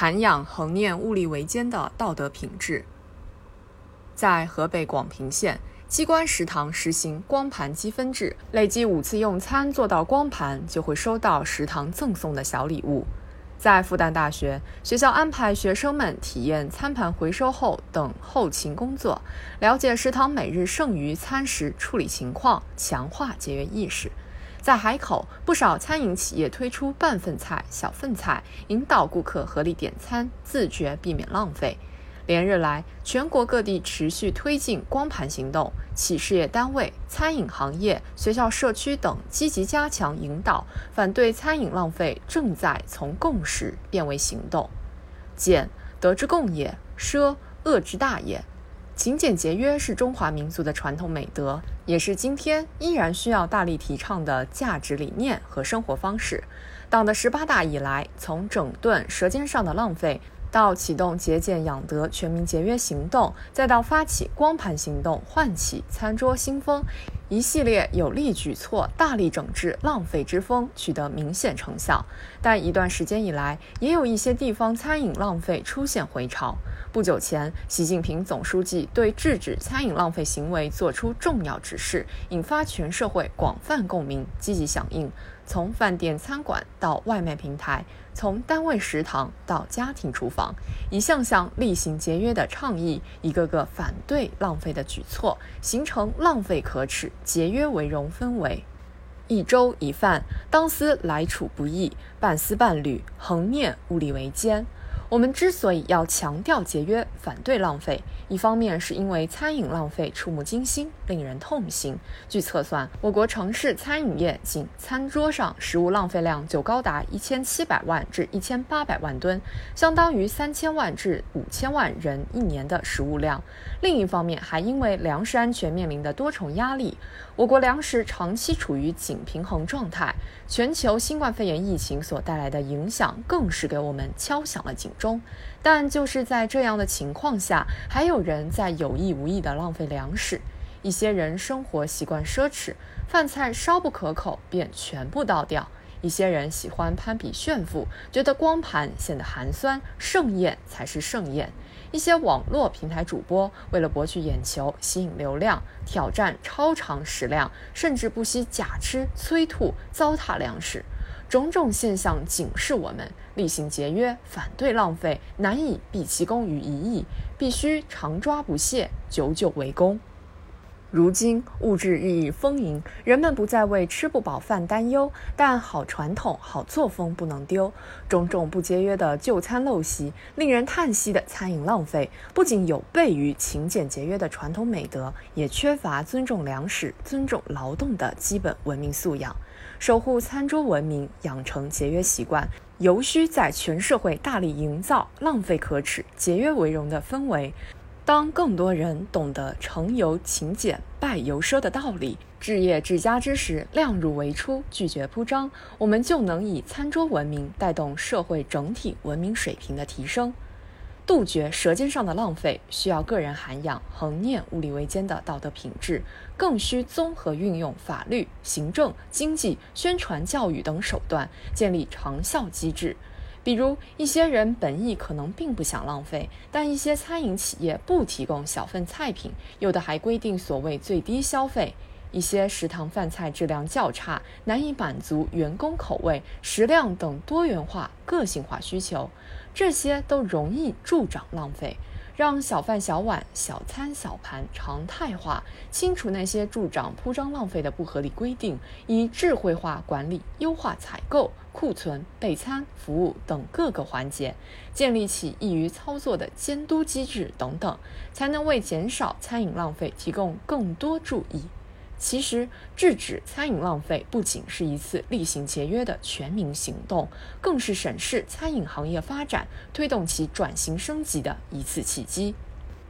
涵养恒念物力维艰的道德品质。在河北广平县，机关食堂实行光盘积分制，累计五次用餐做到光盘，就会收到食堂赠送的小礼物。在复旦大学，学校安排学生们体验餐盘回收后等后勤工作，了解食堂每日剩余餐食处理情况，强化节约意识。在海口，不少餐饮企业推出半份菜、小份菜，引导顾客合理点餐，自觉避免浪费。连日来，全国各地持续推进光盘行动，企事业单位、餐饮行业、学校、社区等积极加强引导，反对餐饮浪费正在从共识变为行动。俭，德之共也；奢，恶之大也。勤俭节约是中华民族的传统美德，也是今天依然需要大力提倡的价值理念和生活方式。党的十八大以来，从整顿舌尖上的浪费。到启动节俭养德全民节约行动，再到发起光盘行动，唤起餐桌新风，一系列有力举措，大力整治浪费之风，取得明显成效。但一段时间以来，也有一些地方餐饮浪费出现回潮。不久前，习近平总书记对制止餐饮浪费行为作出重要指示，引发全社会广泛共鸣，积极响应。从饭店餐馆到外卖平台，从单位食堂到家庭厨房，一项项厉行节约的倡议，一个个反对浪费的举措，形成浪费可耻、节约为荣氛围。一粥一饭，当思来处不易；半丝半缕，恒念物力维艰。我们之所以要强调节约、反对浪费，一方面是因为餐饮浪费触目惊心、令人痛心。据测算，我国城市餐饮业仅餐桌上食物浪费量就高达一千七百万至一千八百万吨，相当于三千万至五千万人一年的食物量。另一方面，还因为粮食安全面临的多重压力，我国粮食长期处于紧平衡状态。全球新冠肺炎疫情所带来的影响，更是给我们敲响了警。中，但就是在这样的情况下，还有人在有意无意地浪费粮食。一些人生活习惯奢侈，饭菜稍不可口便全部倒掉；一些人喜欢攀比炫富，觉得光盘显得寒酸，盛宴才是盛宴。一些网络平台主播为了博取眼球、吸引流量，挑战超长食量，甚至不惜假吃、催吐、糟蹋粮食。种种现象警示我们：厉行节约，反对浪费，难以毕其功于一役，必须常抓不懈，久久为功。如今物质日益丰盈，人们不再为吃不饱饭担忧，但好传统、好作风不能丢。种种不节约的就餐陋习，令人叹息的餐饮浪费，不仅有悖于勤俭节约的传统美德，也缺乏尊重粮食、尊重劳动的基本文明素养。守护餐桌文明，养成节约习惯，尤需在全社会大力营造浪费可耻、节约为荣的氛围。当更多人懂得成由勤俭、败由奢的道理，治业治家之时，量入为出，拒绝铺张，我们就能以餐桌文明带动社会整体文明水平的提升。杜绝舌尖上的浪费，需要个人涵养恒念物力维艰的道德品质，更需综合运用法律、行政、经济、宣传教育等手段，建立长效机制。比如，一些人本意可能并不想浪费，但一些餐饮企业不提供小份菜品，有的还规定所谓最低消费。一些食堂饭菜质量较差，难以满足员工口味、食量等多元化、个性化需求。这些都容易助长浪费，让小饭小碗、小餐小盘常态化，清除那些助长铺张浪费的不合理规定，以智慧化管理、优化采购、库存、备餐、服务等各个环节，建立起易于操作的监督机制等等，才能为减少餐饮浪费提供更多注意。其实，制止餐饮浪费不仅是一次厉行节约的全民行动，更是审视餐饮行业发展、推动其转型升级的一次契机。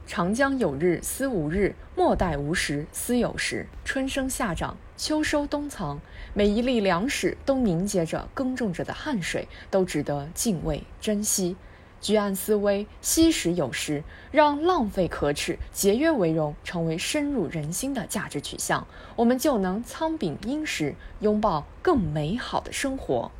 长江有日思无日，莫待无时思有时。春生夏长，秋收冬藏，每一粒粮食都凝结着耕种者的汗水，都值得敬畏珍惜。居安思危，惜时有时，让浪费可耻、节约为荣成为深入人心的价值取向，我们就能仓廪殷实，拥抱更美好的生活。